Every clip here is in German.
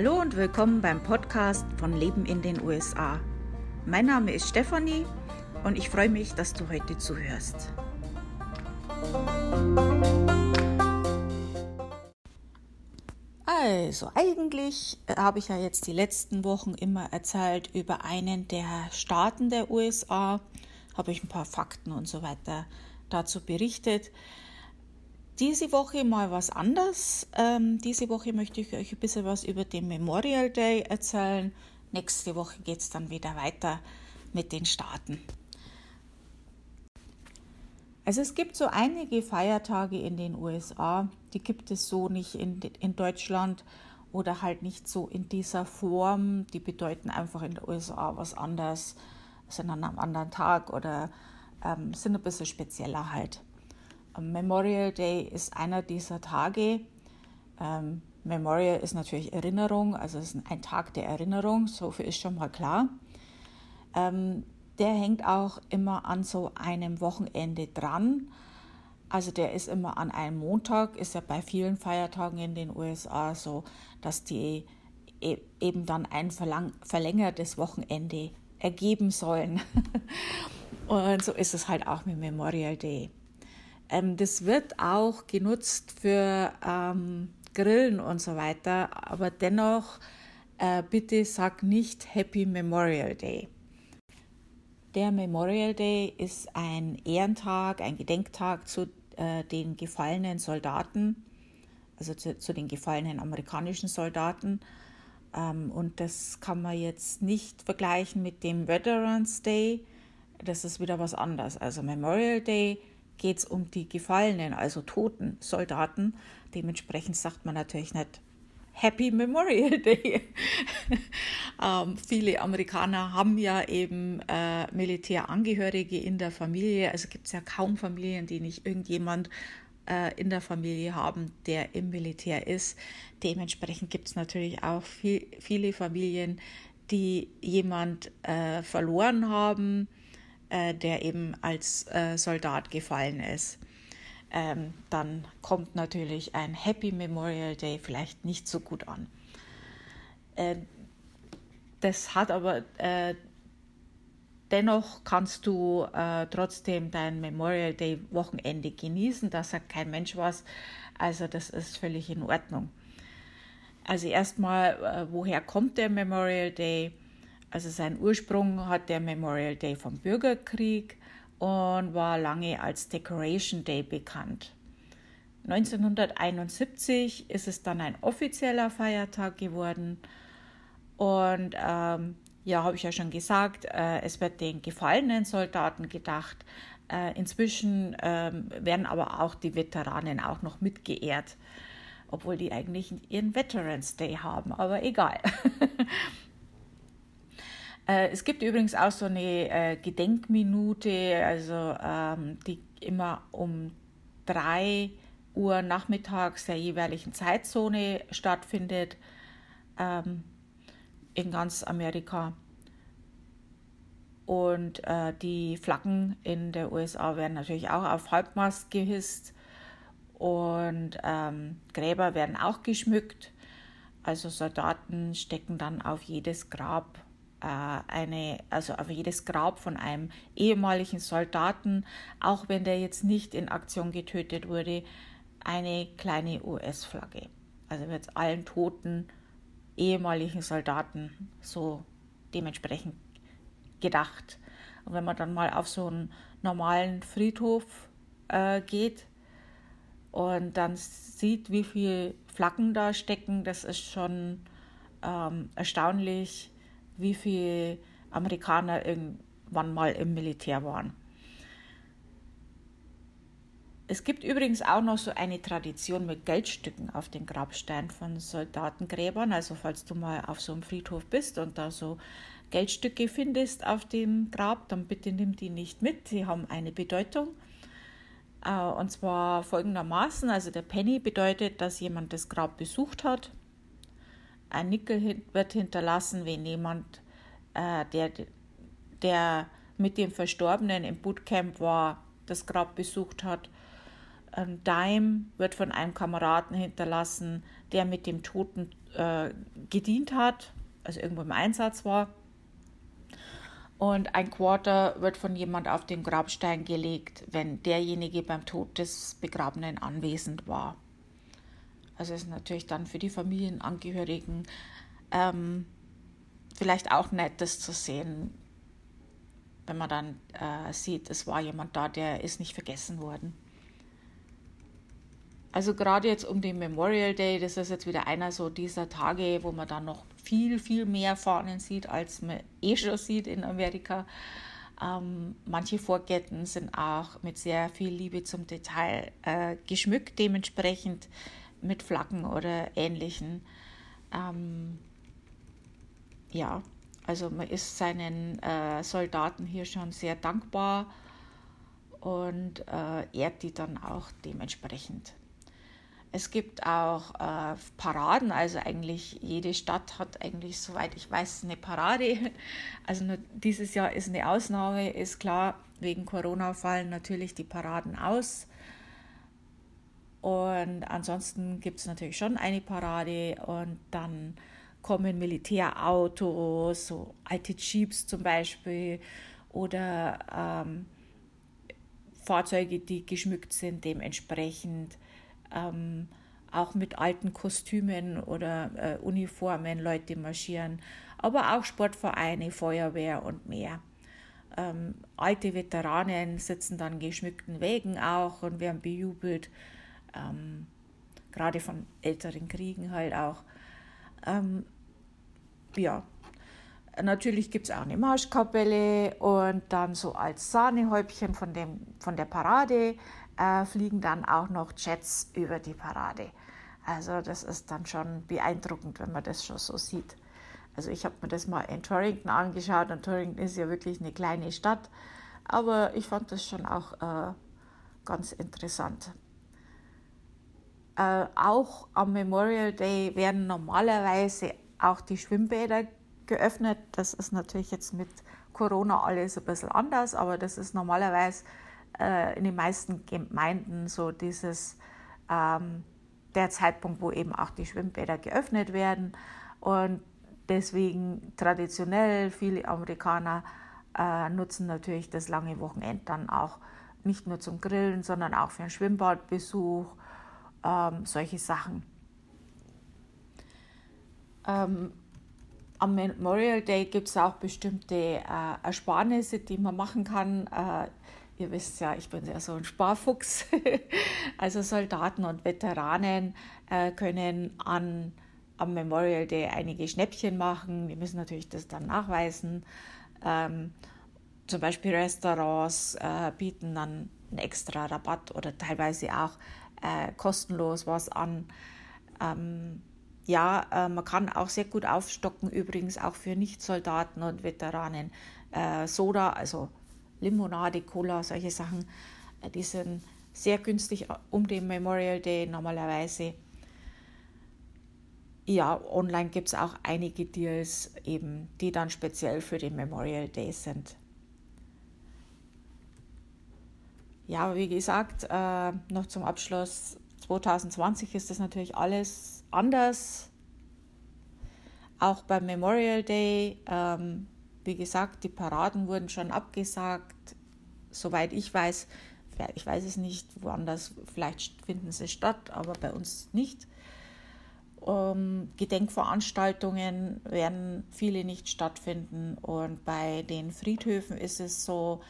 Hallo und willkommen beim Podcast von Leben in den USA. Mein Name ist Stefanie und ich freue mich, dass du heute zuhörst. Also eigentlich habe ich ja jetzt die letzten Wochen immer erzählt über einen der Staaten der USA, habe ich ein paar Fakten und so weiter dazu berichtet. Diese Woche mal was anders. Ähm, diese Woche möchte ich euch ein bisschen was über den Memorial Day erzählen. Nächste Woche geht es dann wieder weiter mit den Staaten. Also es gibt so einige Feiertage in den USA, die gibt es so nicht in, in Deutschland oder halt nicht so in dieser Form. Die bedeuten einfach in den USA was anderes, sind an einem anderen Tag oder ähm, sind ein bisschen spezieller halt. Memorial Day ist einer dieser Tage. Ähm, Memorial ist natürlich Erinnerung, also es ist ein Tag der Erinnerung, so viel ist schon mal klar. Ähm, der hängt auch immer an so einem Wochenende dran. Also der ist immer an einem Montag, ist ja bei vielen Feiertagen in den USA so, dass die e-, eben dann ein verlängertes Wochenende ergeben sollen. Und so ist es halt auch mit Memorial Day. Ähm, das wird auch genutzt für ähm, Grillen und so weiter, aber dennoch äh, bitte sag nicht Happy Memorial Day. Der Memorial Day ist ein Ehrentag, ein Gedenktag zu äh, den gefallenen Soldaten, also zu, zu den gefallenen amerikanischen Soldaten. Ähm, und das kann man jetzt nicht vergleichen mit dem Veterans Day. Das ist wieder was anderes. Also Memorial Day geht es um die gefallenen, also toten Soldaten. Dementsprechend sagt man natürlich nicht Happy Memorial Day. ähm, viele Amerikaner haben ja eben äh, Militärangehörige in der Familie. Also gibt es ja kaum Familien, die nicht irgendjemand äh, in der Familie haben, der im Militär ist. Dementsprechend gibt es natürlich auch viel, viele Familien, die jemand äh, verloren haben äh, der eben als äh, Soldat gefallen ist. Ähm, dann kommt natürlich ein Happy Memorial Day vielleicht nicht so gut an. Äh, das hat aber äh, dennoch kannst du äh, trotzdem dein Memorial Day Wochenende genießen. Da sagt kein Mensch was. Also das ist völlig in Ordnung. Also erstmal, äh, woher kommt der Memorial Day? Also seinen Ursprung hat der Memorial Day vom Bürgerkrieg und war lange als Decoration Day bekannt. 1971 ist es dann ein offizieller Feiertag geworden und ähm, ja, habe ich ja schon gesagt, äh, es wird den gefallenen Soldaten gedacht. Äh, inzwischen äh, werden aber auch die Veteranen auch noch mitgeehrt, obwohl die eigentlich ihren Veterans Day haben, aber egal. Äh, es gibt übrigens auch so eine äh, Gedenkminute, also ähm, die immer um drei Uhr nachmittags der jeweiligen Zeitzone stattfindet ähm, in ganz Amerika. Und äh, die Flaggen in der USA werden natürlich auch auf Halbmast gehisst und ähm, Gräber werden auch geschmückt. Also Soldaten stecken dann auf jedes Grab eine, also auf jedes Grab von einem ehemaligen Soldaten, auch wenn der jetzt nicht in Aktion getötet wurde, eine kleine US-Flagge. Also wird allen toten ehemaligen Soldaten so dementsprechend gedacht. Und wenn man dann mal auf so einen normalen Friedhof äh, geht und dann sieht, wie viele Flaggen da stecken, das ist schon ähm, erstaunlich, wie viele Amerikaner irgendwann mal im Militär waren. Es gibt übrigens auch noch so eine Tradition mit Geldstücken auf den Grabsteinen von Soldatengräbern. Also falls du mal auf so einem Friedhof bist und da so Geldstücke findest auf dem Grab, dann bitte nimm die nicht mit. Sie haben eine Bedeutung. Äh, und zwar folgendermaßen, also der Penny bedeutet, dass jemand das Grab besucht hat ein Nickel wird hinterlassen, wenn jemand, äh, der, der mit dem Verstorbenen im Bootcamp war, das Grab besucht hat. Ein Dime wird von einem Kameraden hinterlassen, der mit dem Toten äh, gedient hat, also irgendwo im Einsatz war. Und ein Quarter wird von jemand auf den Grabstein gelegt, wenn derjenige beim Tod des Begrabenen anwesend war. Also ist natürlich dann für die Familienangehörigen ähm, vielleicht auch nett, das zu sehen, wenn man dann äh, sieht, es war jemand da, der ist nicht vergessen worden. Also gerade jetzt um den Memorial Day, das ist jetzt wieder einer so dieser Tage, wo man dann noch viel, viel mehr Fahnen sieht, als man eh schon sieht in Amerika. Ähm, manche Vorgärten sind auch mit sehr viel Liebe zum Detail äh, geschmückt, dementsprechend mit Flaggen oder ähnlichen. Ähm, ja, also man ist seinen äh, Soldaten hier schon sehr dankbar und äh, ehrt die dann auch dementsprechend. Es gibt auch äh, Paraden, also eigentlich jede Stadt hat eigentlich, soweit ich weiß, eine Parade. Also dieses Jahr ist eine Ausnahme, ist klar, wegen Corona fallen natürlich die Paraden aus. Und ansonsten gibt es natürlich schon eine Parade und dann kommen Militärautos, so alte Jeeps zum Beispiel oder ähm, Fahrzeuge, die geschmückt sind dementsprechend ähm, auch mit alten Kostümen oder äh, Uniformen Leute marschieren, aber auch Sportvereine, Feuerwehr und mehr. Ähm, alte Veteranen sitzen dann geschmückten Wägen auch und werden bejubelt, ähm, gerade von älteren Kriegen halt auch. Ähm, ja, natürlich gibt es auch eine Marschkapelle und dann so als Sahnehäubchen von, dem, von der Parade äh, fliegen dann auch noch Jets über die Parade. Also das ist dann schon beeindruckend, wenn man das schon so sieht. Also ich habe mir das mal in Torrington angeschaut und Torrington ist ja wirklich eine kleine Stadt, aber ich fand das schon auch äh, ganz interessant. Äh, auch am Memorial Day werden normalerweise auch die Schwimmbäder geöffnet. Das ist natürlich jetzt mit Corona alles ein bisschen anders, aber das ist normalerweise äh, in den meisten Gemeinden so dieses ähm, der Zeitpunkt, wo eben auch die Schwimmbäder geöffnet werden. Und deswegen traditionell viele Amerikaner äh, nutzen natürlich das lange Wochenende dann auch nicht nur zum Grillen, sondern auch für einen Schwimmbadbesuch, ähm, solche Sachen. Ähm, am Memorial Day gibt es auch bestimmte äh, Ersparnisse, die man machen kann. Äh, ihr wisst ja, ich bin ja so ein Sparfuchs. also Soldaten und Veteranen äh, können an, am Memorial Day einige Schnäppchen machen. Die müssen natürlich das dann nachweisen. Ähm, zum Beispiel Restaurants äh, bieten dann einen extra Rabatt oder teilweise auch äh, kostenlos was an. Ähm, ja, äh, man kann auch sehr gut aufstocken, übrigens auch für Nichtsoldaten und Veteranen. Äh, Soda, also Limonade, Cola, solche Sachen, äh, die sind sehr günstig um den Memorial Day normalerweise. Ja, online gibt es auch einige Deals, eben, die dann speziell für den Memorial Day sind. Ja, wie gesagt, äh, noch zum Abschluss, 2020 ist das natürlich alles anders. Auch beim Memorial Day ähm, wie gesagt, die Paraden wurden schon abgesagt. Soweit ich weiß, ich weiß es nicht, woanders, vielleicht finden sie statt, aber bei uns nicht. Um, Gedenkveranstaltungen werden viele nicht stattfinden und bei den Friedhöfen ist es so,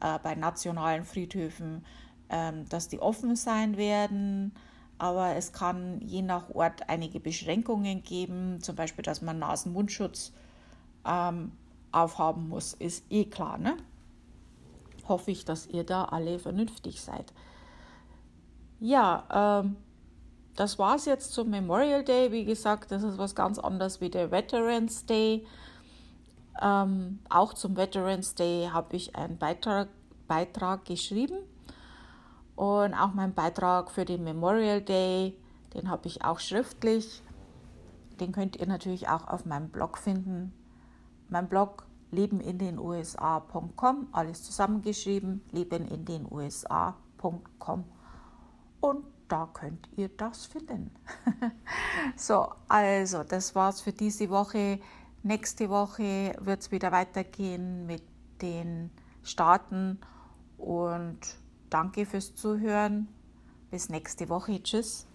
äh, bei nationalen Friedhöfen, äh, dass die offen sein werden, aber es kann je nach Ort einige Beschränkungen geben, zum Beispiel, dass man Nasen-Mundschutz ähm, aufhaben muss, ist eh klar, ne? Hoffe ich, dass ihr da alle vernünftig seid. Ja, ähm, das war es jetzt zum Memorial Day. Wie gesagt, das ist was ganz anderes wie der Veterans Day. Ähm, auch zum Veterans Day habe ich einen Beitrag, Beitrag geschrieben. Und auch mein Beitrag für den Memorial Day, den habe ich auch schriftlich. Den könnt ihr natürlich auch auf meinem Blog finden. Mein Blog lebenindenusa.com, alles zusammengeschrieben, lebenindenusa.com. und da könnt ihr das finden. so, also das war's für diese Woche. Nächste Woche wird es wieder weitergehen mit den Staaten und danke fürs Zuhören. Bis nächste Woche. Tschüss.